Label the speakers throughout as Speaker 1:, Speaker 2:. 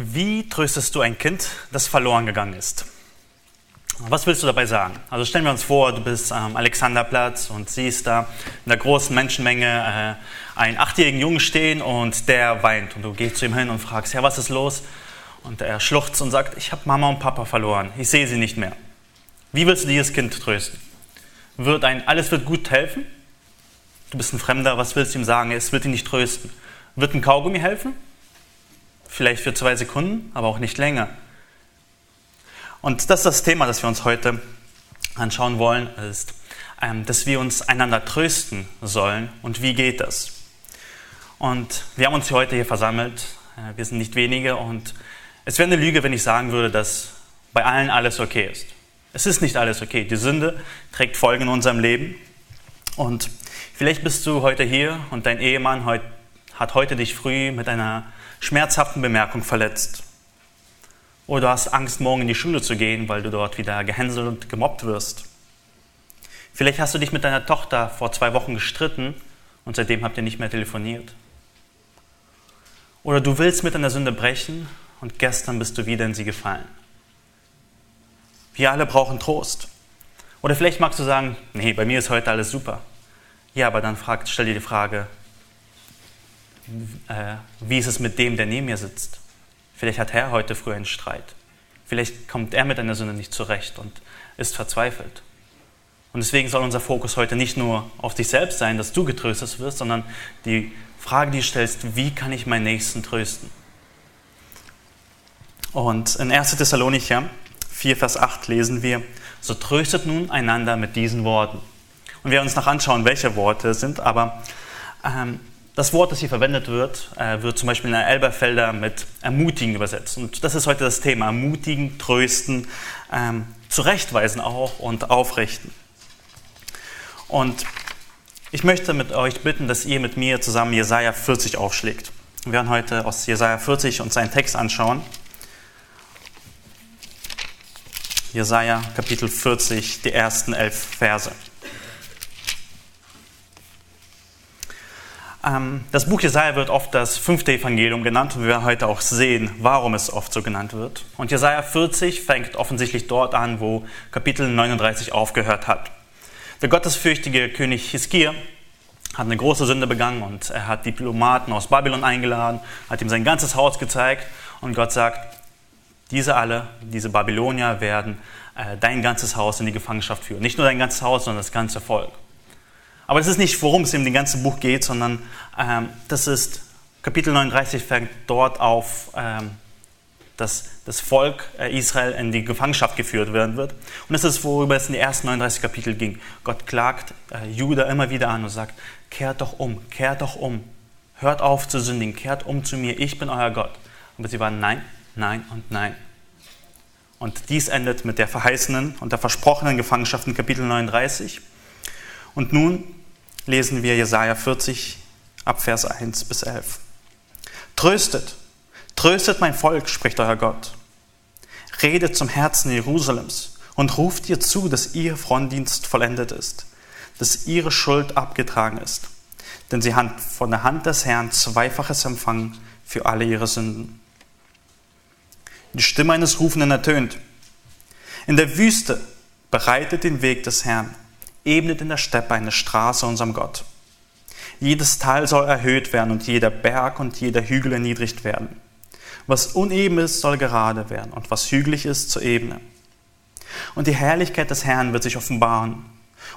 Speaker 1: Wie tröstest du ein Kind, das verloren gegangen ist? Was willst du dabei sagen? Also stellen wir uns vor, du bist am Alexanderplatz und siehst da in der großen Menschenmenge äh, einen achtjährigen Jungen stehen und der weint. Und du gehst zu ihm hin und fragst, ja, was ist los? Und er schluchzt und sagt, ich habe Mama und Papa verloren, ich sehe sie nicht mehr. Wie willst du dieses Kind trösten? Wird ein Alles wird gut helfen? Du bist ein Fremder, was willst du ihm sagen? Es wird ihn nicht trösten. Wird ein Kaugummi helfen? Vielleicht für zwei Sekunden, aber auch nicht länger. Und das ist das Thema, das wir uns heute anschauen wollen, ist, ähm, dass wir uns einander trösten sollen. Und wie geht das? Und wir haben uns heute hier versammelt. Äh, wir sind nicht wenige und es wäre eine Lüge, wenn ich sagen würde, dass bei allen alles okay ist. Es ist nicht alles okay. Die Sünde trägt Folgen in unserem Leben. Und vielleicht bist du heute hier und dein Ehemann hat heute dich früh mit einer schmerzhaften Bemerkung verletzt. Oder du hast Angst, morgen in die Schule zu gehen, weil du dort wieder gehänselt und gemobbt wirst. Vielleicht hast du dich mit deiner Tochter vor zwei Wochen gestritten und seitdem habt ihr nicht mehr telefoniert. Oder du willst mit einer Sünde brechen und gestern bist du wieder in sie gefallen. Wir alle brauchen Trost. Oder vielleicht magst du sagen, nee, bei mir ist heute alles super. Ja, aber dann frag, stell dir die Frage, äh, wie ist es mit dem, der neben mir sitzt? Vielleicht hat er heute früh einen Streit. Vielleicht kommt er mit einer Sünde nicht zurecht und ist verzweifelt. Und deswegen soll unser Fokus heute nicht nur auf dich selbst sein, dass du getröstet wirst, sondern die Frage, die du stellst, wie kann ich meinen Nächsten trösten? Und in 1. Thessalonicher 4, Vers 8 lesen wir, so tröstet nun einander mit diesen Worten. Und wir werden uns noch anschauen, welche Worte es sind, aber ähm, das Wort, das hier verwendet wird, äh, wird zum Beispiel in der Elberfelder mit ermutigen übersetzt. Und das ist heute das Thema. Ermutigen, trösten, ähm, zurechtweisen auch und aufrichten. Und ich möchte mit euch bitten, dass ihr mit mir zusammen Jesaja 40 aufschlägt. Wir werden heute aus Jesaja 40 uns einen Text anschauen. Jesaja Kapitel 40, die ersten elf Verse. Das Buch Jesaja wird oft das fünfte Evangelium genannt und wir werden heute auch sehen, warum es oft so genannt wird. Und Jesaja 40 fängt offensichtlich dort an, wo Kapitel 39 aufgehört hat. Der gottesfürchtige König Hiskia hat eine große Sünde begangen und er hat Diplomaten aus Babylon eingeladen, hat ihm sein ganzes Haus gezeigt und Gott sagt, diese alle, diese Babylonier werden äh, dein ganzes Haus in die Gefangenschaft führen. Nicht nur dein ganzes Haus, sondern das ganze Volk. Aber das ist nicht, worum es in dem ganzen Buch geht, sondern ähm, das ist, Kapitel 39 fängt dort auf, ähm, dass das Volk äh, Israel in die Gefangenschaft geführt werden wird. Und das ist, worüber es in den ersten 39 Kapitel ging. Gott klagt äh, Judah immer wieder an und sagt, kehrt doch um, kehrt doch um. Hört auf zu sündigen, kehrt um zu mir, ich bin euer Gott. Aber sie waren nein, nein und nein. Und dies endet mit der verheißenen und der versprochenen Gefangenschaft in Kapitel 39. Und nun lesen wir Jesaja 40 ab Vers 1 bis 11. Tröstet, tröstet mein Volk, spricht euer Gott. Redet zum Herzen Jerusalems und ruft ihr zu, dass ihr Frondienst vollendet ist, dass ihre Schuld abgetragen ist. Denn sie hat von der Hand des Herrn zweifaches empfangen für alle ihre Sünden. Die Stimme eines Rufenden ertönt. In der Wüste bereitet den Weg des Herrn ebnet in der Steppe eine Straße unserem Gott. Jedes Tal soll erhöht werden und jeder Berg und jeder Hügel erniedrigt werden. Was uneben ist, soll gerade werden und was hügelig ist, zur Ebene. Und die Herrlichkeit des Herrn wird sich offenbaren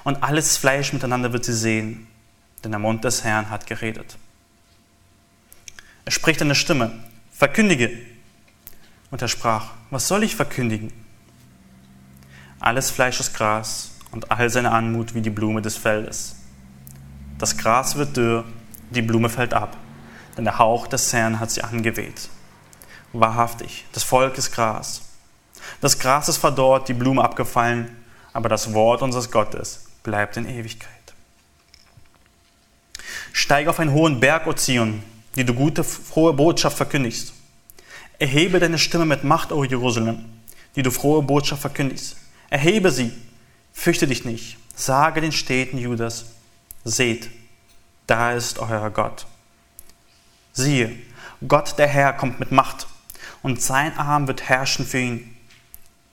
Speaker 1: und alles Fleisch miteinander wird sie sehen, denn der Mund des Herrn hat geredet. Er spricht eine Stimme, verkündige. Und er sprach, was soll ich verkündigen? Alles Fleisch ist Gras und all seine Anmut wie die Blume des Feldes. Das Gras wird dürr, die Blume fällt ab, denn der Hauch des Herrn hat sie angeweht. Wahrhaftig, das Volk ist Gras. Das Gras ist verdorrt, die Blume abgefallen, aber das Wort unseres Gottes bleibt in Ewigkeit. Steig auf einen hohen Berg, O Zion, die du gute, frohe Botschaft verkündigst. Erhebe deine Stimme mit Macht, O Jerusalem, die du frohe Botschaft verkündigst. Erhebe sie, Fürchte dich nicht. Sage den Städten Judas, seht, da ist euer Gott. Siehe, Gott der Herr kommt mit Macht und sein Arm wird herrschen für ihn.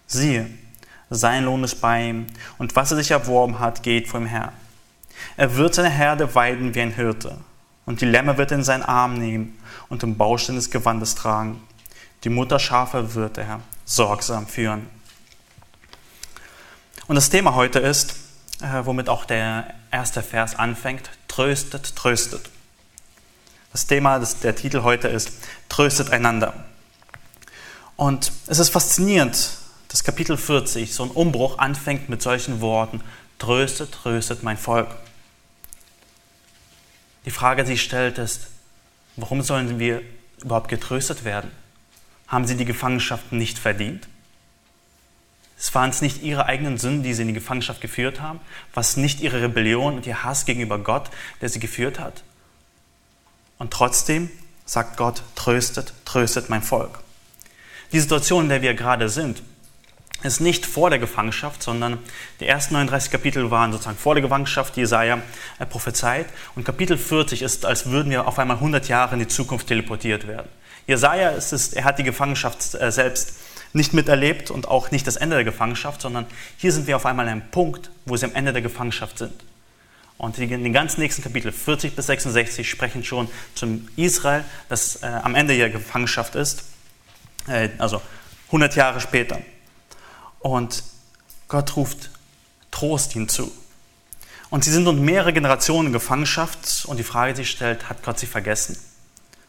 Speaker 1: Siehe, sein Lohn ist bei ihm, und was er sich erworben hat, geht vom Herrn. Er wird seine Herde weiden wie ein Hirte, und die Lämmer wird er in seinen Arm nehmen und im Baustein des Gewandes tragen. Die Mutterschafe wird er sorgsam führen. Und das Thema heute ist, äh, womit auch der erste Vers anfängt, tröstet, tröstet. Das Thema, das, der Titel heute ist, tröstet einander. Und es ist faszinierend, dass Kapitel 40, so ein Umbruch, anfängt mit solchen Worten, tröstet, tröstet mein Volk. Die Frage, die sich stellt, ist, warum sollen wir überhaupt getröstet werden? Haben sie die Gefangenschaft nicht verdient? Es waren es nicht ihre eigenen Sünden, die sie in die Gefangenschaft geführt haben, was nicht ihre Rebellion und ihr Hass gegenüber Gott, der sie geführt hat. Und trotzdem sagt Gott, tröstet, tröstet mein Volk. Die Situation, in der wir gerade sind, ist nicht vor der Gefangenschaft, sondern die ersten 39 Kapitel waren sozusagen vor der Gefangenschaft, die Jesaja äh, prophezeit. Und Kapitel 40 ist, als würden wir auf einmal 100 Jahre in die Zukunft teleportiert werden. Jesaja ist es, er hat die Gefangenschaft äh, selbst nicht miterlebt und auch nicht das Ende der Gefangenschaft, sondern hier sind wir auf einmal an einem Punkt, wo sie am Ende der Gefangenschaft sind. Und in den ganzen nächsten Kapitel 40 bis 66 sprechen schon zum Israel, das äh, am Ende der Gefangenschaft ist, äh, also 100 Jahre später. Und Gott ruft Trost hinzu. Und sie sind nun mehrere Generationen in Gefangenschaft und die Frage, die sich stellt, hat Gott sie vergessen?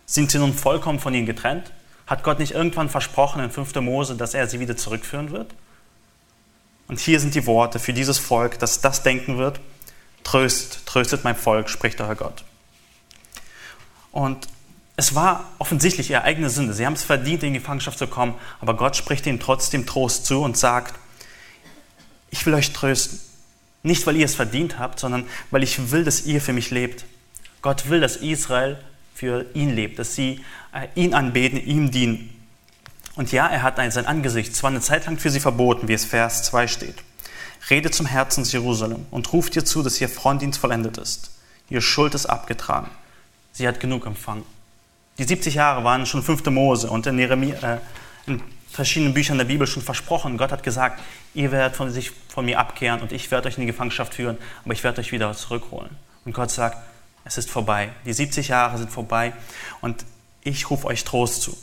Speaker 1: Sind sie nun vollkommen von ihnen getrennt? Hat Gott nicht irgendwann versprochen in 5. Mose, dass er sie wieder zurückführen wird? Und hier sind die Worte für dieses Volk, das das denken wird. Tröst, tröstet mein Volk, spricht euer Gott. Und es war offensichtlich ihre eigene Sünde. Sie haben es verdient, in die Gefangenschaft zu kommen, aber Gott spricht ihnen trotzdem Trost zu und sagt, ich will euch trösten. Nicht, weil ihr es verdient habt, sondern weil ich will, dass ihr für mich lebt. Gott will, dass Israel für ihn lebt, dass sie äh, ihn anbeten, ihm dienen. Und ja, er hat sein Angesicht zwar eine Zeit lang für sie verboten, wie es Vers 2 steht. Rede zum Herzen Jerusalem und ruft ihr zu, dass ihr Frontdienst vollendet ist. Ihre Schuld ist abgetragen. Sie hat genug empfangen. Die 70 Jahre waren schon fünfte Mose und in, Jeremia, äh, in verschiedenen Büchern der Bibel schon versprochen. Gott hat gesagt, ihr werdet von sich von mir abkehren und ich werde euch in die Gefangenschaft führen, aber ich werde euch wieder zurückholen. Und Gott sagt, es ist vorbei. Die 70 Jahre sind vorbei und ich rufe euch Trost zu.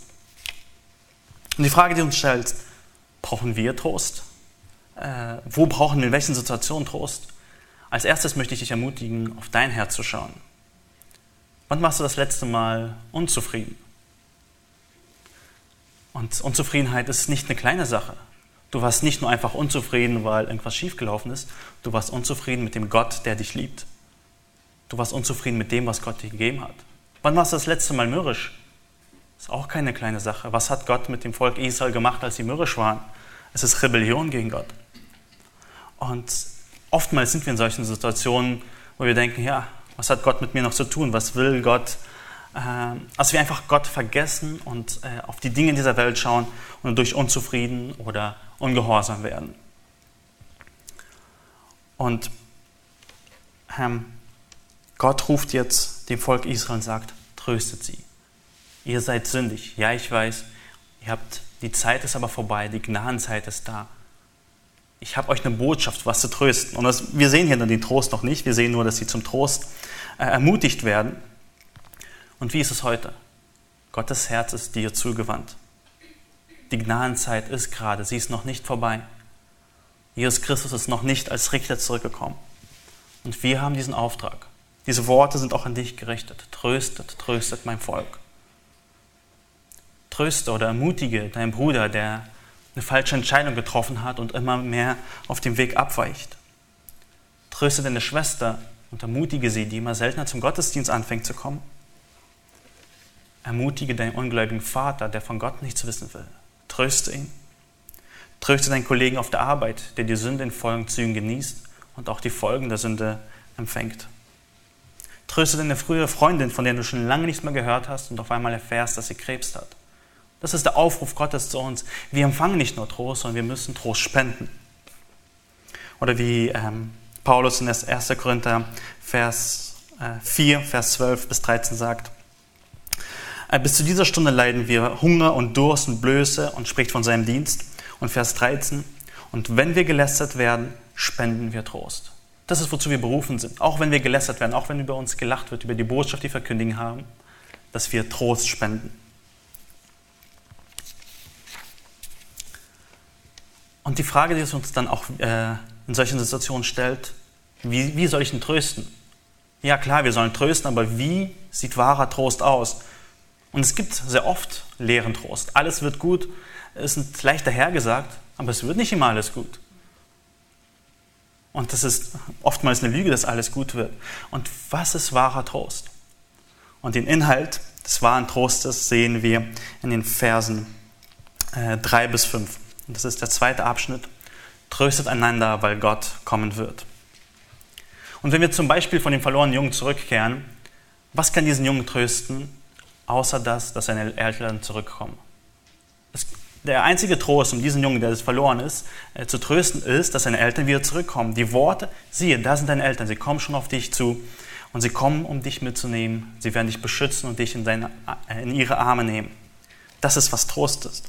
Speaker 1: Und die Frage, die uns stellt, brauchen wir Trost? Äh, wo brauchen wir in welchen Situationen Trost? Als erstes möchte ich dich ermutigen, auf dein Herz zu schauen. Wann warst du das letzte Mal unzufrieden? Und Unzufriedenheit ist nicht eine kleine Sache. Du warst nicht nur einfach unzufrieden, weil irgendwas schiefgelaufen ist. Du warst unzufrieden mit dem Gott, der dich liebt. Du warst unzufrieden mit dem, was Gott dir gegeben hat. Wann warst du das letzte Mal mürrisch? Ist auch keine kleine Sache. Was hat Gott mit dem Volk Israel gemacht, als sie mürrisch waren? Es ist Rebellion gegen Gott. Und oftmals sind wir in solchen Situationen, wo wir denken, ja, was hat Gott mit mir noch zu tun? Was will Gott? Äh, also wir einfach Gott vergessen und äh, auf die Dinge in dieser Welt schauen und durch unzufrieden oder ungehorsam werden. Und ähm, Gott ruft jetzt dem Volk Israel und sagt, tröstet sie. Ihr seid sündig. Ja, ich weiß, ihr habt, die Zeit ist aber vorbei, die Gnadenzeit ist da ich habe euch eine Botschaft, was zu trösten. Und das, wir sehen hier dann den Trost noch nicht, wir sehen nur, dass sie zum Trost äh, ermutigt werden. Und wie ist es heute? Gottes Herz ist dir zugewandt. Die Gnadenzeit ist gerade, sie ist noch nicht vorbei. Jesus Christus ist noch nicht als Richter zurückgekommen. Und wir haben diesen Auftrag. Diese Worte sind auch an dich gerichtet. Tröstet, tröstet mein Volk. Tröste oder ermutige deinen Bruder, der eine falsche Entscheidung getroffen hat und immer mehr auf dem Weg abweicht. Tröste deine Schwester und ermutige sie, die immer seltener zum Gottesdienst anfängt zu kommen. Ermutige deinen ungläubigen Vater, der von Gott nichts wissen will. Tröste ihn. Tröste deinen Kollegen auf der Arbeit, der die Sünde in vollen Zügen genießt und auch die Folgen der Sünde empfängt. Tröste deine frühere Freundin, von der du schon lange nichts mehr gehört hast und auf einmal erfährst, dass sie Krebs hat. Das ist der Aufruf Gottes zu uns. Wir empfangen nicht nur Trost, sondern wir müssen Trost spenden. Oder wie ähm, Paulus in 1. Korinther Vers äh, 4, Vers 12 bis 13 sagt, Äh, bis zu dieser Stunde leiden wir Hunger und Durst und Blöße und spricht von seinem Dienst. Und Vers 13, und wenn wir gelästert werden, spenden wir Trost. Das ist, wozu wir berufen sind. Auch wenn wir gelästert werden, auch wenn über uns gelacht wird, über die Botschaft, die wir verkündigen haben, dass wir Trost spenden. Und die Frage, die es uns dann auch äh, in solchen Situationen stellt, wie, wie soll ich ihn trösten? Ja klar, wir sollen trösten, aber wie sieht wahrer Trost aus? Und es gibt sehr oft leeren Trost. Alles wird gut, ist leicht dahergesagt, aber es wird nicht immer alles gut. Und das ist oftmals eine Lüge, dass alles gut wird. Und was ist wahrer Trost? Und den Inhalt des wahren Trostes sehen wir in den Versen äh, 3 bis 5. Und das ist der zweite Abschnitt. Tröstet einander, weil Gott kommen wird. Und wenn wir zum Beispiel von dem verlorenen Jungen zurückkehren, was kann diesen Jungen trösten, außer das, dass seine Eltern zurückkommen? Der einzige Trost um diesen Jungen, der das verloren ist, äh, zu trösten ist, dass seine Eltern wieder zurückkommen. Die Worte, siehe, da sind deine Eltern, sie kommen schon auf dich zu und sie kommen, um dich mitzunehmen. Sie werden dich beschützen und dich in, deine, äh, in ihre Arme nehmen. Das ist, was Trost ist.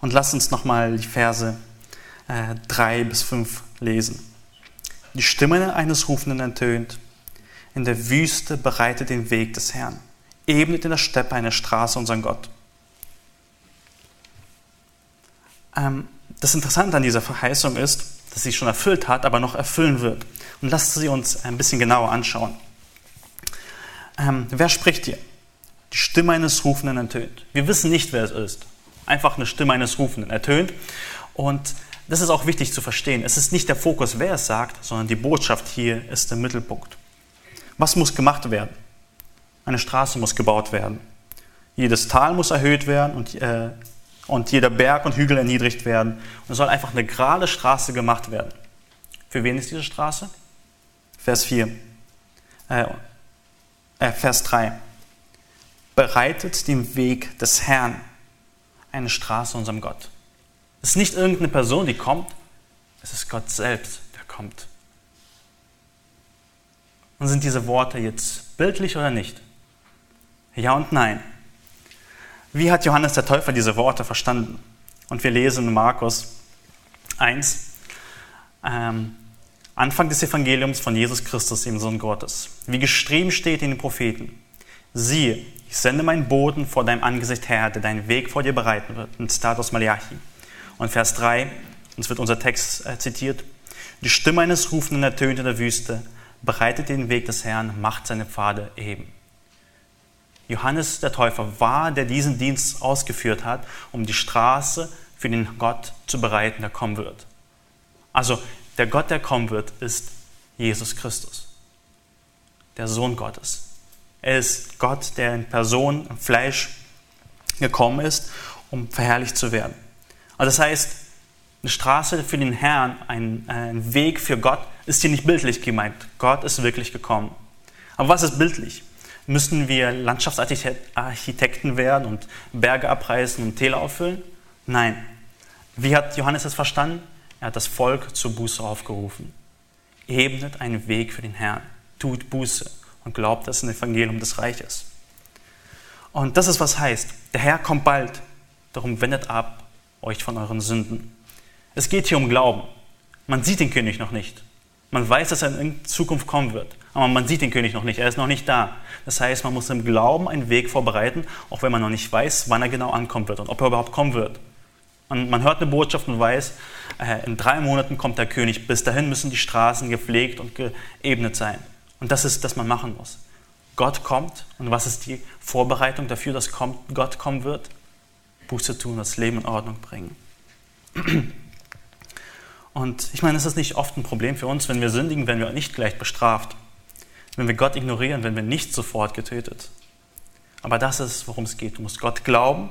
Speaker 1: Und lass uns nochmal die Verse äh, 3 bis 5 lesen. Die Stimme eines Rufenden entönt. In der Wüste bereitet den Weg des Herrn. Ebnet in der Steppe eine Straße unseren Gott. Ähm, das Interessante an dieser Verheißung ist, dass sie schon erfüllt hat, aber noch erfüllen wird. Und lasst sie uns ein bisschen genauer anschauen. Ähm, wer spricht hier? Die Stimme eines Rufenden ertönt. Wir wissen nicht, wer es ist. Einfach eine Stimme eines Rufenden ertönt. Und das ist auch wichtig zu verstehen. Es ist nicht der Fokus, wer es sagt, sondern die Botschaft hier ist der Mittelpunkt. Was muss gemacht werden? Eine Straße muss gebaut werden. Jedes Tal muss erhöht werden und äh, und jeder Berg und Hügel erniedrigt werden. Und es soll einfach eine gerade Straße gemacht werden. Für wen ist diese Straße? Vers 4. Äh, äh, Vers 3. Bereitet den Weg des Herrn eine Straße unserem Gott. Es ist nicht irgendeine Person, die kommt, es ist Gott selbst, der kommt. Und sind diese Worte jetzt bildlich oder nicht? Ja und nein. Wie hat Johannes der Täufer diese Worte verstanden? Und wir lesen in Markus 1, ähm, Anfang des Evangeliums von Jesus Christus, dem Sohn Gottes. Wie geschrieben steht in den Propheten. Siehe, ich sende meinen Boten vor deinem Angesicht her, der deinen Weg vor dir bereiten wird. In Status Malachi. Und Vers 3, uns wird unser Text äh, zitiert. Die Stimme eines Rufenden ertönt in der Wüste, bereitet den Weg des Herrn, macht seine Pfade eben. Johannes der Täufer war, der diesen Dienst ausgeführt hat, um die Straße für den Gott zu bereiten, der kommen wird. Also der Gott, der kommen wird, ist Jesus Christus, der Sohn Gottes. Er ist Gott, der in Person, im Fleisch gekommen ist, um verherrlicht zu werden. Also das heißt, eine Straße für den Herrn, ein, ein Weg für Gott, ist hier nicht bildlich gemeint. Gott ist wirklich gekommen. Aber was ist bildlich? Müssen wir Landschaftsarchitekten werden und Berge abreißen und Täler auffüllen? Nein. Wie hat Johannes es verstanden? Er hat das Volk zur Buße aufgerufen. Ebnet einen Weg für den Herrn, tut Buße und glaubt das Evangelium des Reiches. Und das ist, was heißt, der Herr kommt bald, darum wendet ab euch von euren Sünden. Es geht hier um Glauben. Man sieht den König noch nicht. Man weiß, dass er in Zukunft kommen wird, aber man sieht den König noch nicht, er ist noch nicht da. Das heißt, man muss im Glauben einen Weg vorbereiten, auch wenn man noch nicht weiß, wann er genau ankommen wird und ob er überhaupt kommen wird. Man, man hört eine Botschaft und weiß, äh, in drei Monaten kommt der König. Bis dahin müssen die Straßen gepflegt und geebnet sein. Und das ist, was man machen muss. Gott kommt und was ist die Vorbereitung dafür, dass Gott kommen wird? Buße tun, das Leben in Ordnung bringen. Und ich meine, ist nicht oft ein Problem für uns, wenn wir sündigen, werden wir nicht gleich bestraft. Wenn wir Gott ignorieren, werden wir nicht sofort getötet. Aber das ist, worum es geht. Du musst Gott glauben,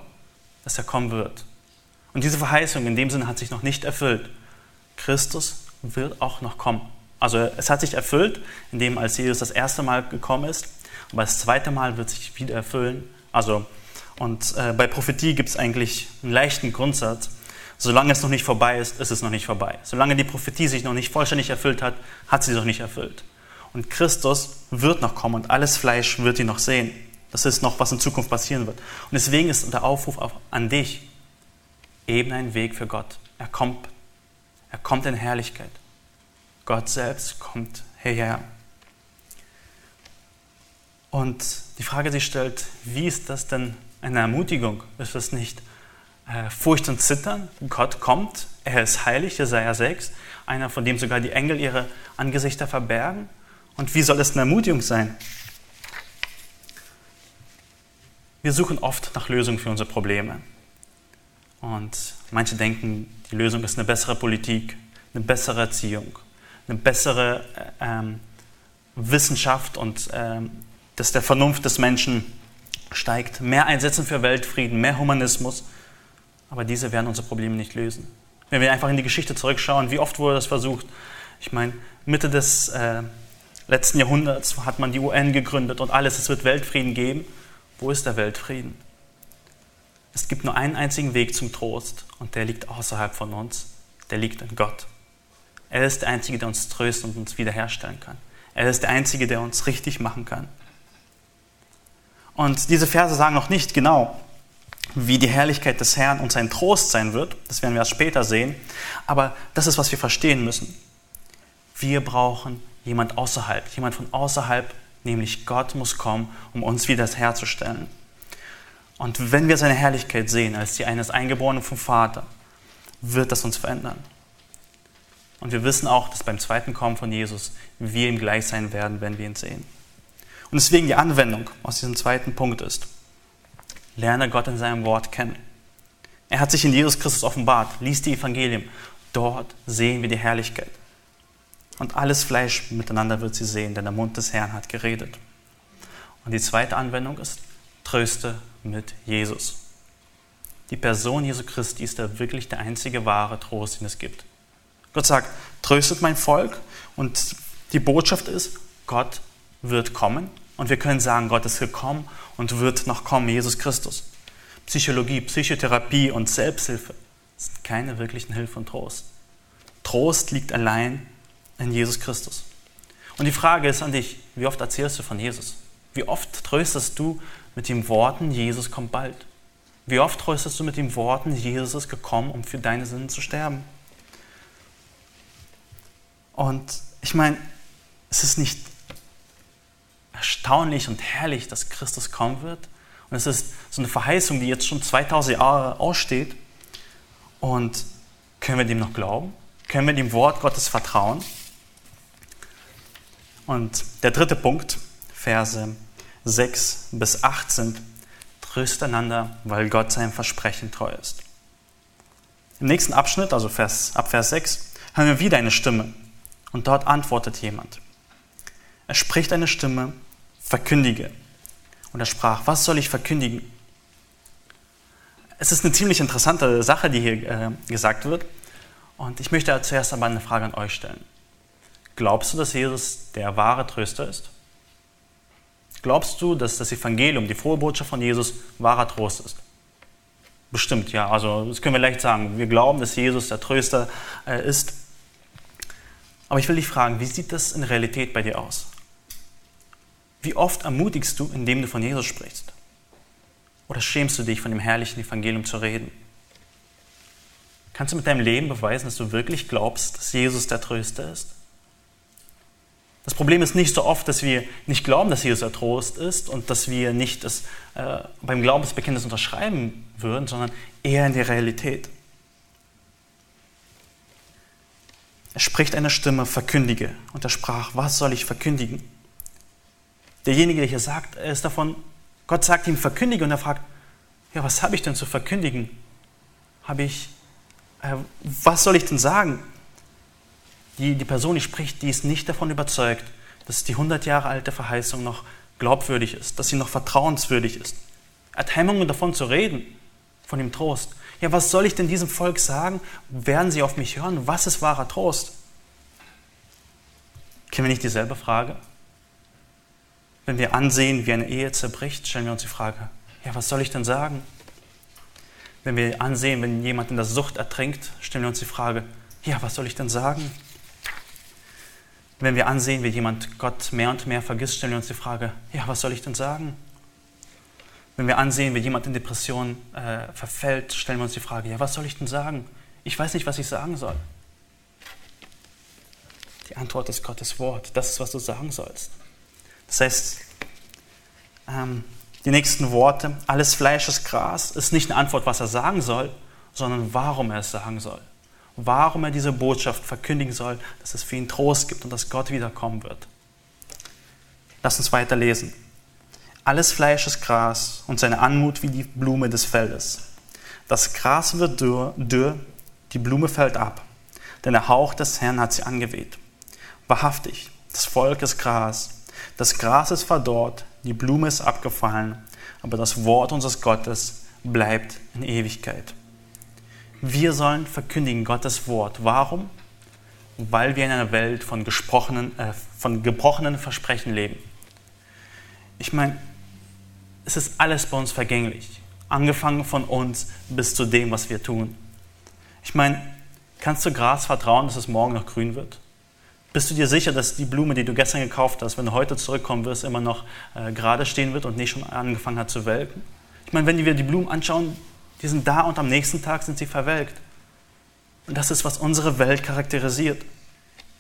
Speaker 1: dass er kommen wird. Und diese Verheißung in dem Sinne hat sich noch nicht erfüllt. Christus wird auch noch kommen. Also es hat sich erfüllt, indem als Jesus das erste Mal gekommen ist, aber das zweite Mal wird sich wieder erfüllen. Also und äh, bei Prophetie gibt es eigentlich einen leichten Grundsatz. Solange es noch nicht vorbei ist, ist es noch nicht vorbei. Solange die Prophetie sich noch nicht vollständig erfüllt hat, hat sie sich noch nicht erfüllt. Und Christus wird noch kommen und alles Fleisch wird ihn noch sehen. Das ist noch, was in Zukunft passieren wird. Und deswegen ist der Aufruf an dich, eben ein Weg für Gott. Er kommt, er kommt in Herrlichkeit. Gott selbst kommt hierher. Und die Frage sich stellt, wie ist das denn eine Ermutigung? Ist das nicht äh, Furcht und Zittern? Gott kommt, er ist heilig, Jesaja 6, einer, von dem sogar die Engel ihre Angesichter verbergen. Und wie soll es eine Ermutigung sein? Wir suchen oft nach Lösungen für unsere Probleme. Und manche denken, die Lösung ist eine bessere Politik, eine bessere Erziehung, eine bessere äh, ähm, Wissenschaft und ähm, dass der Vernunft des Menschen steigt, mehr einsetzen für Weltfrieden, mehr Humanismus. Aber diese werden unsere Probleme nicht lösen. Wenn wir einfach in die Geschichte zurückschauen, wie oft wurde das versucht? Ich meine, Mitte des äh, letzten Jahrhunderts hat man die UN gegründet und alles, es wird Weltfrieden geben. Wo ist der Weltfrieden? Es gibt nur einen einzigen Weg zum Trost und der liegt außerhalb von uns. Der liegt in Gott. Er ist der Einzige, der uns trösten und uns wiederherstellen kann. Er ist der Einzige, der uns richtig machen kann. Und diese Verse sagen noch nicht genau, wie die Herrlichkeit des Herrn und sein Trost sein wird. Das werden wir erst später sehen. Aber das ist, was wir verstehen müssen. Wir brauchen jemand außerhalb, jemand von außerhalb, nämlich Gott muss kommen, um uns wieder herzustellen. Und wenn wir seine Herrlichkeit sehen, als die eines Eingeborenen vom Vater, wird das uns verändern. Und wir wissen auch, dass beim zweiten Kommen von Jesus wir ihm gleich sein werden, wenn wir ihn sehen. Und deswegen die Anwendung aus diesem zweiten Punkt ist, lerne Gott in seinem Wort kennen. Er hat sich in Jesus Christus offenbart, lies die Evangelien. Dort sehen wir die Herrlichkeit. Und alles Fleisch miteinander wird sie sehen, denn der Mund des Herrn hat geredet. Und die zweite Anwendung ist, tröste mit Jesus. Die Person Jesu Christi ist da wirklich der einzige wahre Trost, den es gibt. Gott sagt, tröstet mein Volk und die Botschaft ist, Gott wird kommen und wir können sagen, Gott ist gekommen und wird noch kommen, Jesus Christus. Psychologie, Psychotherapie und Selbsthilfe sind keine wirklichen Hilfe und Trost. Trost liegt allein in Jesus Christus. Und die Frage ist an dich, wie oft erzählst du von Jesus? Wie oft tröstest du mit den Worten, Jesus kommt bald? Wie oft tröstest du mit den Worten, Jesus ist gekommen, um für deine Sünden zu sterben? Und ich meine, es ist nicht erstaunlich und herrlich, dass Christus kommen wird. Und es ist so eine Verheißung, die jetzt schon 2000 Jahre aussteht. Und können wir dem noch glauben? Können wir dem Wort Gottes vertrauen? Und der dritte Punkt, Verse 6 bis 18, tröst einander, weil Gott seinem Versprechen treu ist. Im nächsten Abschnitt, also Vers, ab Vers 6, hören wir wieder eine Stimme. Und dort antwortet jemand. Er spricht eine Stimme verkündige. Und er sprach, was soll ich verkündigen? Es ist eine ziemlich interessante Sache, die hier äh, gesagt wird. Und ich möchte zuerst aber eine Frage an euch stellen. Glaubst du, dass Jesus der wahre Tröster ist? Glaubst du, dass das Evangelium, die frohe Botschaft von Jesus, wahrer Trost ist? Bestimmt, ja. Also das können wir leicht sagen. Wir glauben, dass Jesus der Tröster äh, ist. Aber ich will dich fragen, wie sieht das in Realität bei dir aus? Wie oft ermutigst du, indem du von Jesus sprichst? Oder schämst du dich, von dem herrlichen Evangelium zu reden? Kannst du mit deinem Leben beweisen, dass du wirklich glaubst, dass Jesus der Tröster ist? Das Problem ist nicht so oft, dass wir nicht glauben, dass Jesus der Trost ist und dass wir nicht das, äh, beim Glaubensbekenntnis unterschreiben würden, sondern eher in der Realität. Er spricht eine Stimme, verkündige. Und er sprach, was soll ich verkündigen? derjenige, der hier sagt, er ist davon, Gott sagt ihm, verkündige und er fragt, ja, was habe ich denn zu verkündigen? Habe ich, äh, was soll ich denn sagen? Die, die Person, die spricht, die ist nicht davon überzeugt, dass die 100 Jahre alte Verheißung noch glaubwürdig ist, dass sie noch vertrauenswürdig ist. Er hat Hemmungen davon zu reden, von dem Trost. Ja, was soll ich denn diesem Volk sagen? Werden sie auf mich hören? Was ist wahrer Trost? Kennen wir nicht dieselbe Frage? Wenn wir ansehen, wie eine Ehe zerbricht, stellen wir uns die Frage, ja, was soll ich denn sagen? Wenn wir ansehen, wenn jemand in der Sucht ertrinkt, stellen wir uns die Frage, ja, was soll ich denn sagen? Wenn wir ansehen, wie jemand Gott mehr und mehr vergisst, stellen wir uns die Frage, ja, was soll ich denn sagen? Wenn wir ansehen, wie jemand in Depression äh, verfällt, stellen wir uns die Frage, ja, was soll ich denn sagen? Ich weiß nicht, was ich sagen soll. Die Antwort ist Gottes Wort. Das ist, was du sagen sollst. Das heißt, ähm, die nächsten Worte, alles Fleisch ist Gras, ist nicht eine Antwort, was er sagen soll, sondern warum er es sagen soll. Warum er diese Botschaft verkündigen soll, dass es für ihn Trost gibt und dass Gott wiederkommen wird. Lass uns weiterlesen. Alles Fleisch ist Gras und seine Anmut wie die Blume des Feldes. Das Gras wird dürr, dürr, die Blume fällt ab, denn der Hauch des Herrn hat sie angeweht. Wahrhaftig, das Volk ist Gras. Das Gras ist verdorrt, die Blume ist abgefallen, aber das Wort unseres Gottes bleibt in Ewigkeit. Wir sollen verkündigen Gottes Wort. Warum? Weil wir in einer Welt von, gesprochenen, äh, von gebrochenen Versprechen leben. Ich meine, es ist alles bei uns vergänglich. Angefangen von uns bis zu dem, was wir tun. Ich meine, kannst du Gras vertrauen, dass es morgen noch grün wird? Bist du dir sicher, dass die Blume, die du gestern gekauft hast, wenn du heute zurückkommen wirst, immer noch äh, gerade stehen wird und nicht schon angefangen hat zu welken? Ich meine, wenn wir die Blumen anschauen, die sind da und am nächsten Tag sind sie verwelkt. Und das ist, was unsere Welt charakterisiert.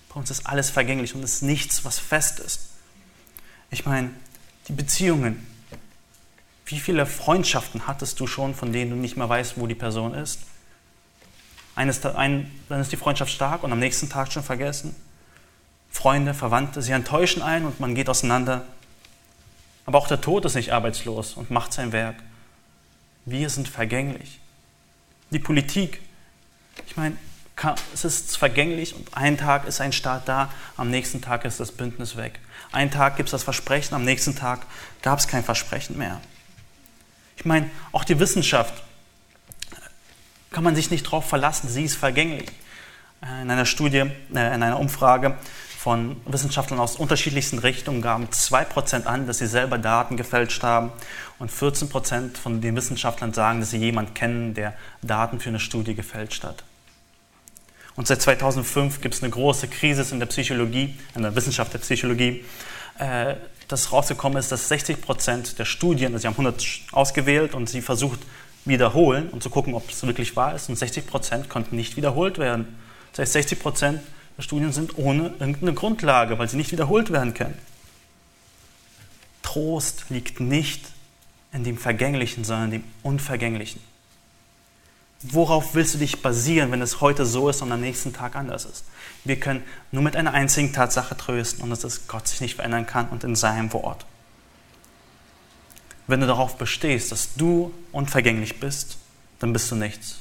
Speaker 1: Bei uns ist alles vergänglich und es ist nichts, was fest ist. Ich meine, die Beziehungen. Wie viele Freundschaften hattest du schon, von denen du nicht mehr weißt, wo die Person ist? Eines, ein, dann ist die Freundschaft stark und am nächsten Tag schon vergessen. Freunde, Verwandte, sie enttäuschen einen und man geht auseinander. Aber auch der Tod ist nicht arbeitslos und macht sein Werk. Wir sind vergänglich. Die Politik, ich meine, es ist vergänglich und einen Tag ist ein Staat da, am nächsten Tag ist das Bündnis weg. Einen Tag gibt es das Versprechen, am nächsten Tag gab es kein Versprechen mehr. Ich meine, auch die Wissenschaft kann man sich nicht darauf verlassen, sie ist vergänglich. In einer Studie, äh, in einer Umfrage von Wissenschaftlern aus unterschiedlichsten Richtungen gaben 2% an, dass sie selber Daten gefälscht haben und 14% von den Wissenschaftlern sagen, dass sie jemanden kennen, der Daten für eine Studie gefälscht hat. Und seit 2005 gibt es eine große Krise in der Psychologie, in der Wissenschaft der Psychologie, äh, dass rausgekommen ist, dass 60% der Studien, also sie haben 100 ausgewählt und sie versucht wiederholen und zu gucken, ob es wirklich wahr ist, und 60% konnten nicht wiederholt werden. Das heißt, 60 Studien sind ohne irgendeine Grundlage, weil sie nicht wiederholt werden können. Trost liegt nicht in dem Vergänglichen, sondern in dem Unvergänglichen. Worauf willst du dich basieren, wenn es heute so ist und am nächsten Tag anders ist? Wir können nur mit einer einzigen Tatsache trösten und das ist, Gott sich nicht verändern kann und in seinem Wort. Wenn du darauf bestehst, dass du unvergänglich bist, dann bist du nichts.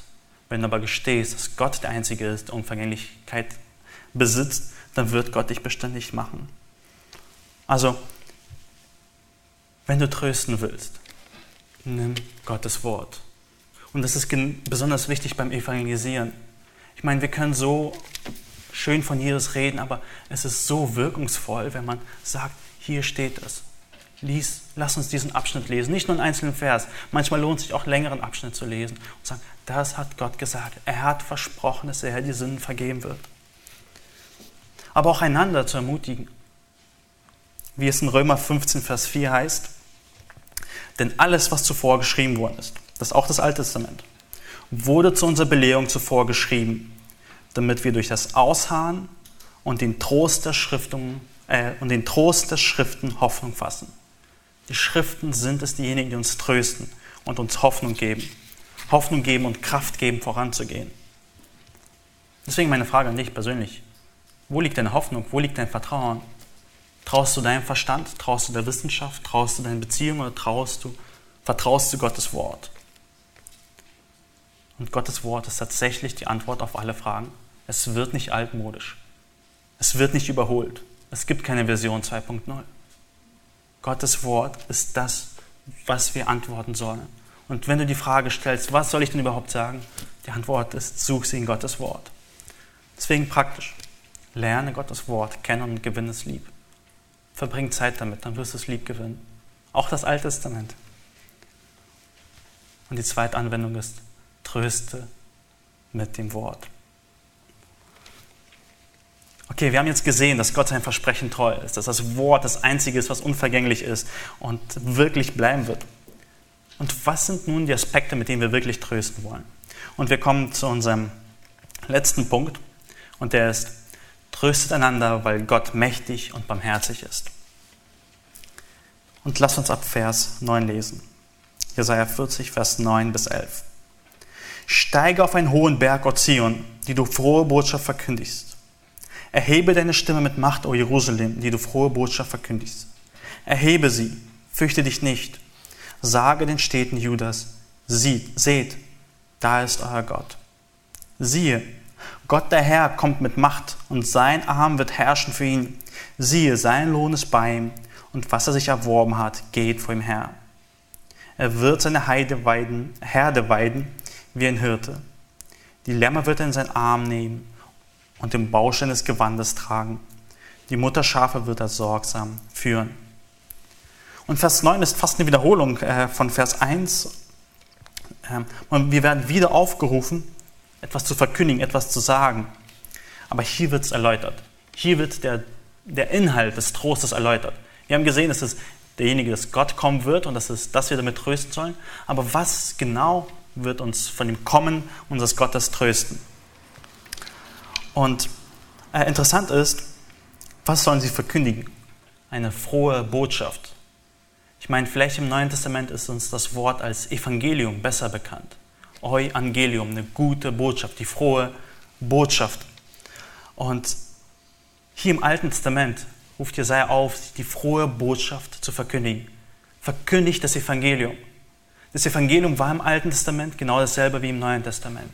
Speaker 1: Wenn du aber gestehst, dass Gott der Einzige ist, der Unvergänglichkeit besitzt, dann wird Gott dich beständig machen. Also, wenn du trösten willst, nimm Gottes Wort. Und das ist besonders wichtig beim Evangelisieren. Ich meine, wir können so schön von Jesus reden, aber es ist so wirkungsvoll, wenn man sagt, hier steht es. Lies, lass uns diesen Abschnitt lesen, nicht nur einen einzelnen Vers. Manchmal lohnt es sich auch längeren Abschnitt zu lesen und sagen, das hat Gott gesagt. Er hat versprochen, dass er die Sünden vergeben wird aber auch einander zu ermutigen. Wie es in Römer 15, Vers 4 heißt, denn alles, was zuvor geschrieben worden ist, das ist auch das Alte Testament, wurde zu unserer Belehrung zuvor geschrieben, damit wir durch das Ausharren und den Trost der Schriften, äh, und den Trost der Schriften Hoffnung fassen. Die Schriften sind es diejenigen, die uns trösten und uns Hoffnung geben. Hoffnung geben und Kraft geben, voranzugehen. Deswegen meine Frage an dich persönlich. Wo liegt deine Hoffnung? Wo liegt dein Vertrauen? Traust du deinem Verstand? Traust du der Wissenschaft? Traust du deinen Beziehungen oder traust du, vertraust du Gottes Wort? Und Gottes Wort ist tatsächlich die Antwort auf alle Fragen. Es wird nicht altmodisch. Es wird nicht überholt. Es gibt keine Version 2.0. Gottes Wort ist das, was wir antworten sollen. Und wenn du die Frage stellst, was soll ich denn überhaupt sagen? Die Antwort ist, such sie in Gottes Wort. Deswegen praktisch. Lerne Gottes Wort kennen und gewinne es lieb. Verbring Zeit damit, dann wirst du es lieb gewinnen. Auch das Alte Testament. Und die zweite Anwendung ist, tröste mit dem Wort. Okay, wir haben jetzt gesehen, dass Gott sein Versprechen treu ist, dass das Wort das Einzige ist, was unvergänglich ist und wirklich bleiben wird. Und was sind nun die Aspekte, mit denen wir wirklich trösten wollen? Und wir kommen zu unserem letzten Punkt und der ist, tröstet einander, weil Gott mächtig und barmherzig ist. Und lass uns ab Vers 9 lesen. Jesaja 40, Vers 9 bis 11. Steige auf einen hohen Berg, O Zion, die du frohe Botschaft verkündigst. Erhebe deine Stimme mit Macht, O Jerusalem, die du frohe Botschaft verkündigst. Erhebe sie, fürchte dich nicht. Sage den Städten Judas, sieht, seht, da ist euer Gott. Siehe, Gott der Herr kommt mit Macht und sein Arm wird herrschen für ihn. Siehe, sein Lohn ist bei ihm und was er sich erworben hat, geht vor ihm her. Er wird seine Heide weiden, Herde weiden wie ein Hirte. Die Lämmer wird er in seinen Arm nehmen und den Baustein des Gewandes tragen. Die Mutterschafe wird er sorgsam führen. Und Vers 9 ist fast eine Wiederholung äh, von Vers 1. Ähm, und wir werden wieder aufgerufen, etwas zu verkündigen, etwas zu sagen. Aber hier wird es erläutert. Hier wird der, der Inhalt des Trostes erläutert. Wir haben gesehen, dass es derjenige, dass Gott kommen wird und dass, es, dass wir damit trösten sollen. Aber was genau wird uns von dem Kommen unseres Gottes trösten? Und äh, interessant ist, was sollen sie verkündigen? Eine frohe Botschaft. Ich meine, vielleicht im Neuen Testament ist uns das Wort als Evangelium besser bekannt. Evangelium, eine gute Botschaft, die frohe Botschaft. Und hier im Alten Testament ruft Jesaja auf, die frohe Botschaft zu verkündigen. Verkündigt das Evangelium. Das Evangelium war im Alten Testament genau dasselbe wie im Neuen Testament.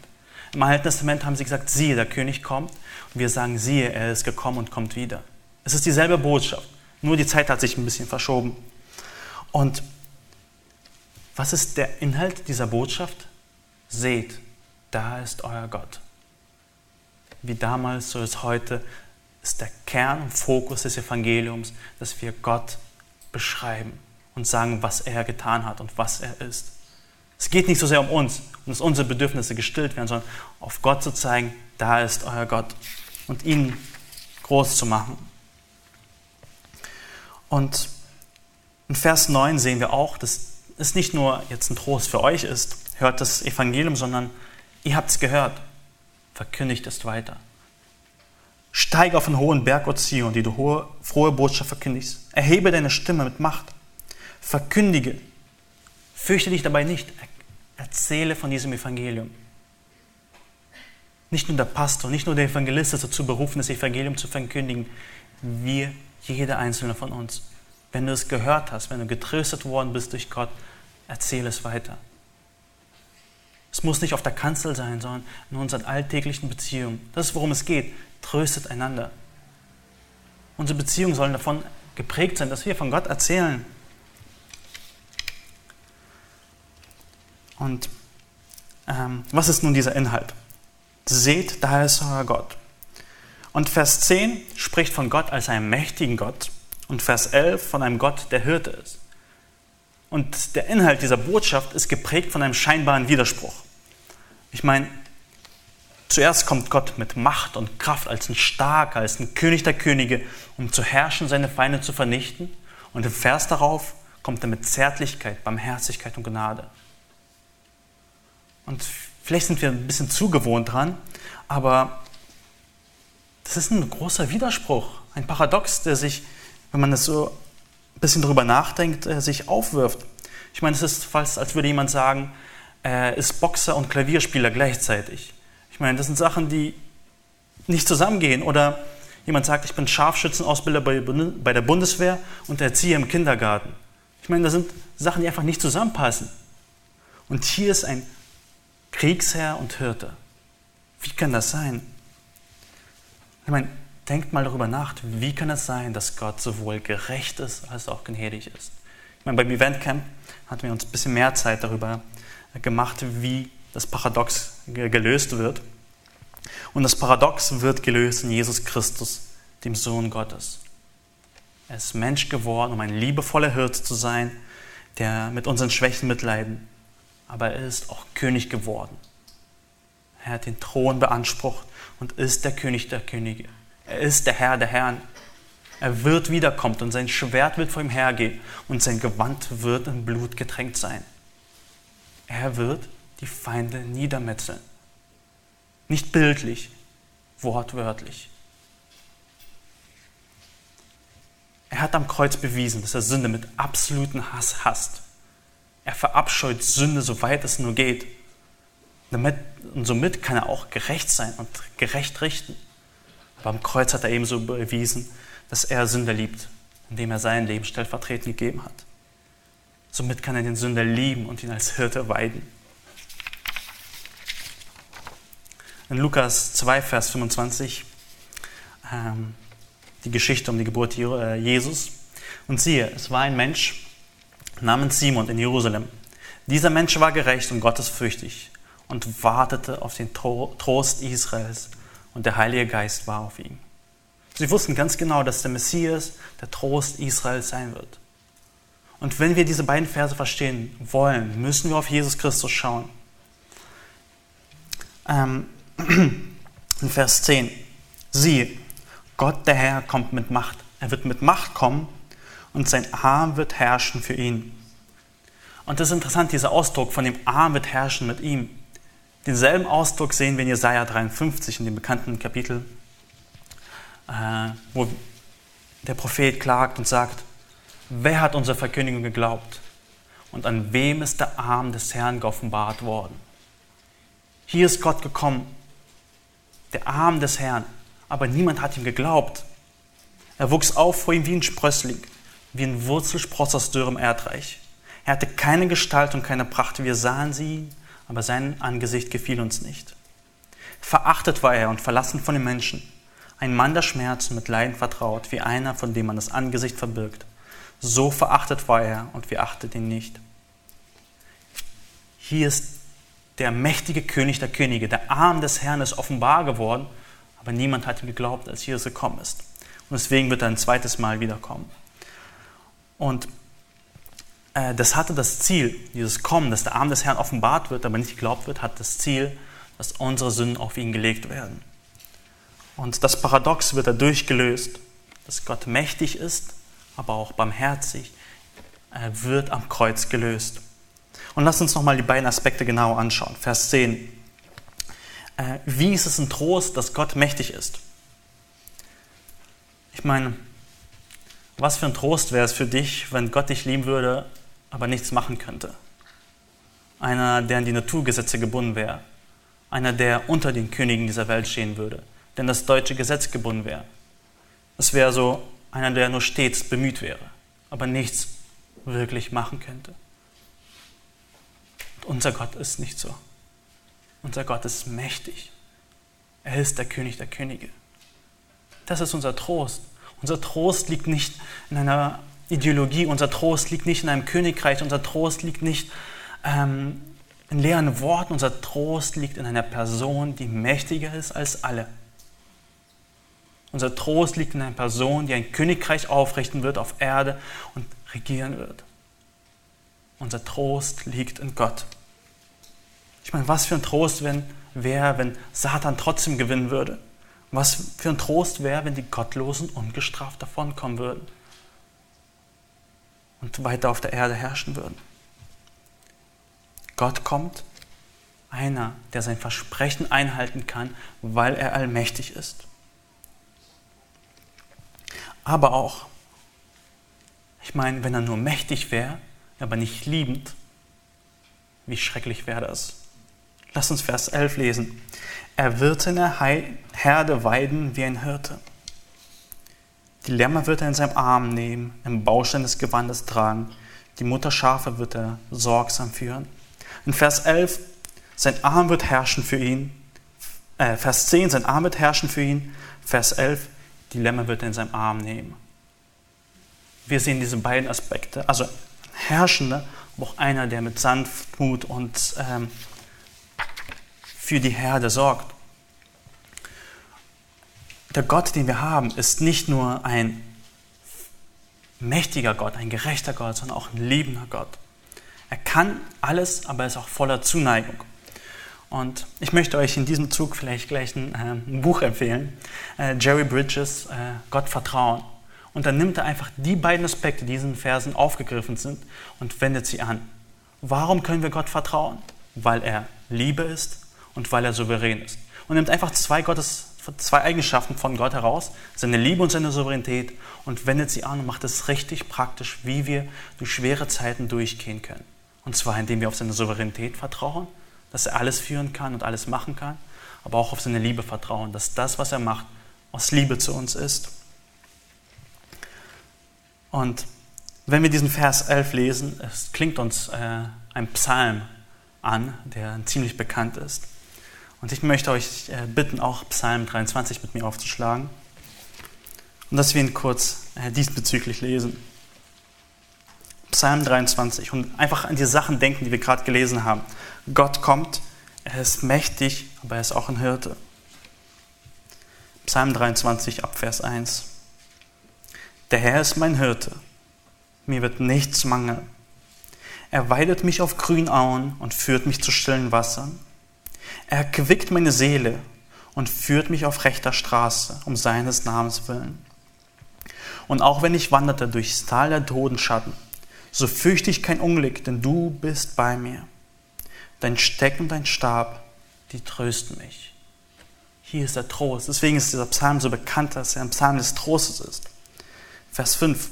Speaker 1: Im Alten Testament haben sie gesagt, siehe, der König kommt. Und wir sagen, siehe, er ist gekommen und kommt wieder. Es ist dieselbe Botschaft. Nur die Zeit hat sich ein bisschen verschoben. Und was ist der Inhalt dieser Botschaft? Seht, da ist euer Gott. Wie damals, so ist heute, ist der Kern und Fokus des Evangeliums, dass wir Gott beschreiben und sagen, was er getan hat und was er ist. Es geht nicht so sehr um uns und dass unsere Bedürfnisse gestillt werden, sondern auf Gott zu zeigen, da ist euer Gott und ihn groß zu machen. Und in Vers 9 sehen wir auch, dass es nicht nur jetzt ein Trost für euch ist, hört das Evangelium, sondern ihr habt es gehört, verkündigt es weiter. Steige auf den hohen Berg, O Zion, die du hohe, frohe Botschaft verkündigst. Erhebe deine Stimme mit Macht. Verkündige. Fürchte dich dabei nicht. Erzähle von diesem Evangelium. Nicht nur der Pastor, nicht nur der Evangelist ist dazu berufen, das Evangelium zu verkündigen. Wir, jeder einzelne von uns. Wenn du es gehört hast, wenn du getröstet worden bist durch Gott, erzähle es weiter. Es muss nicht auf der Kanzel sein, sondern in unseren alltäglichen Beziehungen. Das ist, worum es geht. Tröstet einander. Unsere Beziehungen sollen davon geprägt sein, dass wir von Gott erzählen. Und ähm, was ist nun dieser Inhalt? Seht, da ist euer Gott. Und Vers 10 spricht von Gott als einem mächtigen Gott und Vers 11 von einem Gott, der Hirte ist. Und der Inhalt dieser Botschaft ist geprägt von einem scheinbaren Widerspruch. Ich meine, zuerst kommt Gott mit Macht und Kraft als ein Starker, als ein König der Könige, um zu herrschen, seine Feinde zu vernichten. Und im Vers darauf kommt er mit Zärtlichkeit, Barmherzigkeit und Gnade. Und vielleicht sind wir ein bisschen zu gewohnt dran, aber das ist ein großer Widerspruch, ein Paradox, der sich wenn man das so bisschen drüber nachdenkt, äh, sich aufwirft. Ich meine, es ist fast, als würde jemand sagen, er ist Boxer und Klavierspieler gleichzeitig. Ich meine, das sind Sachen, die nicht zusammengehen. Oder jemand sagt, ich bin Scharfschützenausbilder bei der Bundeswehr und Erzieher im Kindergarten. Ich meine, das sind Sachen, die einfach nicht zusammenpassen. Und hier ist ein Kriegsherr und Hirte. Wie kann das sein? Ich meine, denkt mal darüber nach, wie kann es sein, dass Gott sowohl gerecht ist als auch gnädig ist. Ich meine, beim Eventcamp hatten wir uns ein bisschen mehr Zeit darüber gemacht, wie das Paradox gelöst wird. Und das Paradox wird gelöst in Jesus Christus, dem Sohn Gottes. Er ist Mensch geworden, um ein liebevoller Hirt zu sein, der mit unseren Schwächen mitleiden. Aber er ist auch König geworden. Er hat den Thron beansprucht und ist der König der Könige. Er ist der Herr der Herren. Er wird wiederkommen und sein Schwert wird vor ihm hergehen und sein Gewand wird in Blut getränkt sein. Er wird die Feinde niedermetzeln. Nicht bildlich, wortwörtlich. Er hat am Kreuz bewiesen, dass er Sünde mit absolutem Hass hasst. Er verabscheut Sünde, soweit es nur geht. Damit, und somit kann er auch gerecht sein und gerecht richten. Aber am Kreuz hat er ebenso bewiesen, dass er Sünder liebt, indem er sein Leben stellvertretend gegeben hat. Somit kann er den Sünder lieben und ihn als Hirte weiden. In Lukas 2, Vers 25 ähm, die Geschichte um die Geburt äh, Jesus. Und siehe, es war ein Mensch namens Simon in Jerusalem. Dieser Mensch war gerecht und gottesfürchtig und wartete auf den Trost Israels und der Heilige Geist war auf ihm. Sie wussten ganz genau, dass der Messias der Trost Israels sein wird. Und wenn wir diese beiden Verse verstehen wollen, müssen wir auf Jesus Christus schauen. Ähm, in Vers 10. Siehe, Gott der Herr kommt mit Macht. Er wird mit Macht kommen und sein Arm wird herrschen für ihn. Und das ist interessant, dieser Ausdruck von dem Arm wird herrschen mit ihm. Denselben Ausdruck sehen wir in Jesaja 53, in dem bekannten Kapitel, äh, wo der Prophet klagt und sagt, wer hat unsere Verkündigung geglaubt? Und an wem ist der Arm des Herrn geoffenbart worden? Hier ist Gott gekommen, der Arm des Herrn, aber niemand hat ihm geglaubt. Er wuchs auf vor ihm wie ein Sprössling, wie ein Wurzelspross aus dürrem Erdreich. Er hatte keine Gestalt und keine Pracht. Wir sahen sie, aber sein Angesicht gefiel uns nicht. Verachtet war er und verlassen von den Menschen. Ein Mann der Schmerzen mit Leiden vertraut, wie einer, von dem man das Angesicht verbirgt. So verachtet war er und wir achteten ihn nicht. Hier ist der mächtige König der Könige. Der Arm des Herrn ist offenbar geworden, aber niemand hat ihm geglaubt, als Jesus gekommen ist. Und deswegen wird er ein zweites Mal wiederkommen. Und das hatte das Ziel, dieses Kommen, dass der Arm des Herrn offenbart wird, aber nicht geglaubt wird, hat das Ziel, dass unsere Sünden auf ihn gelegt werden. Und das Paradox wird dadurch gelöst, dass Gott mächtig ist, aber auch barmherzig. Er wird am Kreuz gelöst. Und lass uns nochmal die beiden Aspekte genau anschauen. Vers 10. Äh, wie ist es ein Trost, dass Gott mächtig ist? Ich meine, was für ein Trost wäre es für dich, wenn Gott dich lieben würde, aber nichts machen könnte. Einer, der an die Naturgesetze gebunden wäre. Einer, der unter den Königen dieser Welt stehen würde, denn das deutsche Gesetz gebunden wäre. Es wäre so einer, der nur stets bemüht wäre, aber nichts wirklich machen könnte. Und unser Gott ist nicht so. Unser Gott ist mächtig. Er ist der König der Könige. Das ist unser Trost. Unser Trost liegt nicht in einer Ideologie. Unser Trost liegt nicht in einem Königreich, unser Trost liegt nicht ähm, in leeren Worten, unser Trost liegt in einer Person, die mächtiger ist als alle. Unser Trost liegt in einer Person, die ein Königreich aufrichten wird auf Erde und regieren wird. Unser Trost liegt in Gott. Ich meine, was für ein Trost wäre, wenn Satan trotzdem gewinnen würde? Was für ein Trost wäre, wenn die Gottlosen ungestraft davonkommen würden? Und weiter auf der Erde herrschen würden. Gott kommt, einer, der sein Versprechen einhalten kann, weil er allmächtig ist. Aber auch, ich meine, wenn er nur mächtig wäre, aber nicht liebend, wie schrecklich wäre das? Lass uns Vers 11 lesen. Er wird seine Herde weiden wie ein Hirte. Die Lämmer wird er in seinem Arm nehmen, im Baustein des Gewandes tragen. Die Mutterschafe wird er sorgsam führen. In Vers 11, sein Arm wird herrschen für ihn. Äh, Vers 10, sein Arm wird herrschen für ihn. Vers 11, die Lämmer wird er in seinem Arm nehmen. Wir sehen diese beiden Aspekte. Also Herrschende, aber auch einer, der mit Sanftmut und ähm, für die Herde sorgt der Gott, den wir haben, ist nicht nur ein mächtiger Gott, ein gerechter Gott, sondern auch ein liebender Gott. Er kann alles, aber er ist auch voller Zuneigung. Und ich möchte euch in diesem Zug vielleicht gleich ein, äh, ein Buch empfehlen, äh, Jerry Bridges, äh, Gott vertrauen. Und dann nimmt er einfach die beiden Aspekte, die in diesen Versen aufgegriffen sind, und wendet sie an. Warum können wir Gott vertrauen? Weil er Liebe ist und weil er souverän ist. Und nimmt einfach zwei, Gottes, zwei Eigenschaften von Gott heraus, seine Liebe und seine Souveränität, und wendet sie an und macht es richtig praktisch, wie wir durch schwere Zeiten durchgehen können. Und zwar, indem wir auf seine Souveränität vertrauen, dass er alles führen kann und alles machen kann, aber auch auf seine Liebe vertrauen, dass das, was er macht, aus Liebe zu uns ist. Und wenn wir diesen Vers 11 lesen, es klingt uns äh, ein Psalm an, der ziemlich bekannt ist. Und ich möchte euch äh, bitten, auch Psalm 23 mit mir aufzuschlagen und dass wir ihn kurz äh, diesbezüglich lesen. Psalm 23 und einfach an die Sachen denken, die wir gerade gelesen haben. Gott kommt, er ist mächtig, aber er ist auch ein Hirte. Psalm 23 ab Vers 1. Der Herr ist mein Hirte, mir wird nichts mangeln. Er weidet mich auf grünen Auen und führt mich zu stillen Wassern. Er erquickt meine Seele und führt mich auf rechter Straße um seines Namens willen. Und auch wenn ich wanderte durchs Tal der Todenschatten, so fürchte ich kein Unglück, denn du bist bei mir. Dein Steck und dein Stab, die trösten mich. Hier ist der Trost. Deswegen ist dieser Psalm so bekannt, dass er ein Psalm des Trostes ist. Vers 5.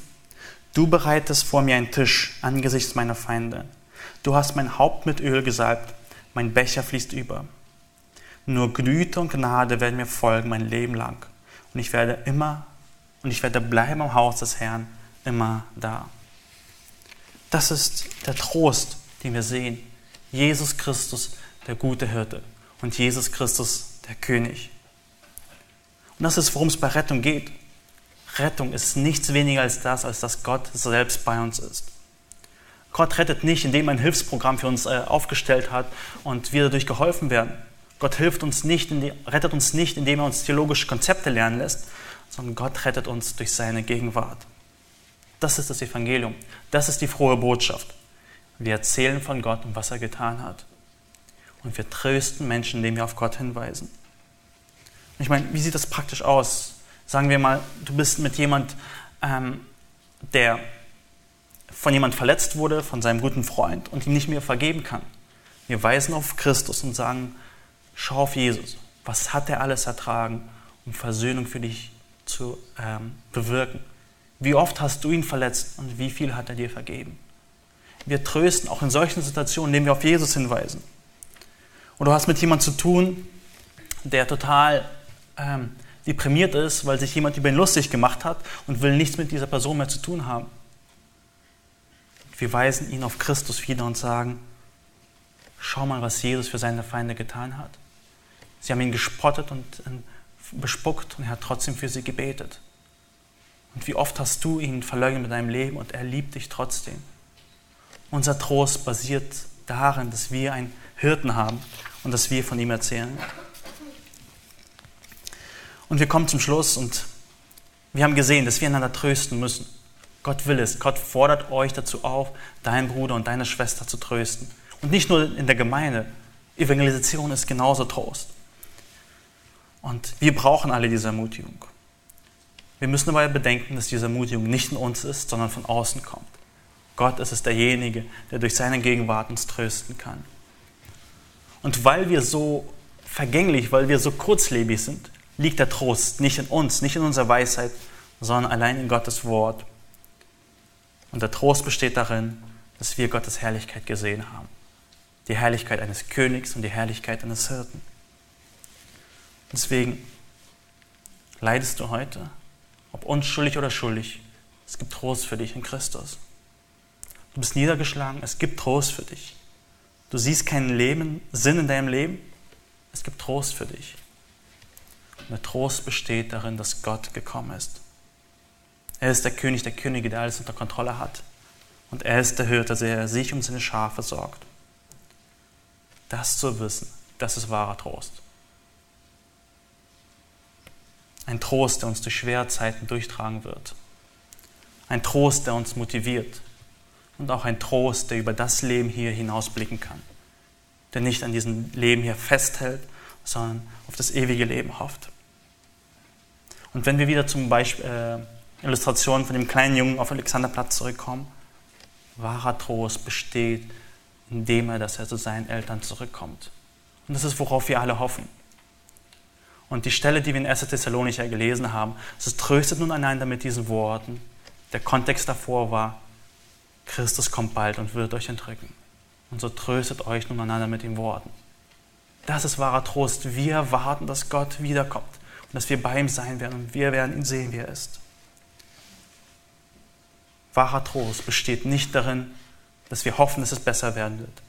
Speaker 1: Du bereitest vor mir einen Tisch angesichts meiner Feinde. Du hast mein Haupt mit Öl gesalbt, mein Becher fließt über. Nur Güte und Gnade werden mir folgen mein Leben lang. Und ich werde immer und ich werde bleiben im Haus des Herrn immer da. Das ist der Trost, den wir sehen. Jesus Christus, der gute Hirte und Jesus Christus, der König. Und das ist, worum es bei Rettung geht. Rettung ist nichts weniger als das, als dass Gott selbst bei uns ist. Gott rettet nicht, indem er ein Hilfsprogramm für uns äh, aufgestellt hat und wir dadurch geholfen werden. Gott hilft uns nicht, rettet uns nicht, indem er uns theologische Konzepte lernen lässt, sondern Gott rettet uns durch seine Gegenwart. Das ist das Evangelium. Das ist die frohe Botschaft. Wir erzählen von Gott und was er getan hat. Und wir trösten Menschen, indem wir auf Gott hinweisen. Ich meine, wie sieht das praktisch aus? Sagen wir mal, du bist mit jemand, ähm, der von jemand verletzt wurde, von seinem guten Freund und ihm nicht mehr vergeben kann. Wir weisen auf Christus und sagen, schau auf Jesus. Was hat er alles ertragen, um Versöhnung für dich zu ähm, bewirken? Wie oft hast du ihn verletzt und wie viel hat er dir vergeben? Wir trösten auch in solchen Situationen, indem wir auf Jesus hinweisen. Und du hast mit jemandem zu tun, der total ähm, deprimiert ist, weil sich jemand über ihn lustig gemacht hat und will nichts mit dieser Person mehr zu tun haben. Wir weisen ihn auf Christus wieder und sagen, schau mal, was Jesus für seine Feinde getan hat. Sie haben ihn gespottet und bespuckt und er hat trotzdem für sie gebetet. Und wie oft hast du ihn verleugnet mit deinem Leben und er liebt dich trotzdem. Unser Trost basiert darin, dass wir einen Hirten haben und dass wir von ihm erzählen. Und wir kommen zum Schluss und wir haben gesehen, dass wir einander trösten müssen. Gott will es. Gott fordert euch dazu auf, deinen Bruder und deine Schwester zu trösten. Und nicht nur in der Gemeinde. Evangelisation ist genauso Trost. Und wir brauchen alle diese Ermutigung. Wir müssen dabei bedenken, dass diese Ermutigung nicht in uns ist, sondern von außen kommt. Gott ist es derjenige, der durch seine Gegenwart uns trösten kann. Und weil wir so vergänglich, weil wir so kurzlebig sind, liegt der Trost nicht in uns, nicht in unserer Weisheit, sondern allein in Gottes Wort. Und der Trost besteht darin, dass wir Gottes Herrlichkeit gesehen haben. Die Herrlichkeit eines Königs und die Herrlichkeit eines Hirten. Deswegen leidest du heute, ob unschuldig oder schuldig. Es gibt Trost für dich in Christus. Du bist niedergeschlagen, es gibt Trost für dich. Du siehst keinen Leben, Sinn in deinem Leben, es gibt Trost für dich. Und der Trost besteht darin, dass Gott gekommen ist. Er ist der König der Könige, der alles unter Kontrolle hat. Und er ist der Hirte, der sich um seine Schafe sorgt. Das zu wissen, das ist wahrer Trost. Ein Trost, der uns durch schwere Zeiten durchtragen wird. Ein Trost, der uns motiviert. Und auch ein Trost, der über das Leben hier hinausblicken kann. Der nicht an diesem Leben hier festhält, sondern auf das ewige Leben hofft. Und wenn wir wieder zum Beispiel äh, Illustrationen von dem kleinen Jungen auf Alexanderplatz zurückkommen, wahrer Trost besteht indem er, dass er zu seinen Eltern zurückkommt. Und das ist, worauf wir alle hoffen. Und die Stelle, die wir in 1. Thessalonicher gelesen haben, es tröstet nun einander mit diesen Worten. Der Kontext davor war, Christus kommt bald und wird euch entrücken. Und so tröstet euch nun einander mit den Worten. Das ist wahrer Trost. Wir warten, dass Gott wiederkommt und dass wir bei ihm sein werden und wir werden ihn sehen, wie er ist. Wahrer Trost besteht nicht darin, dass wir hoffen, dass es besser werden wird,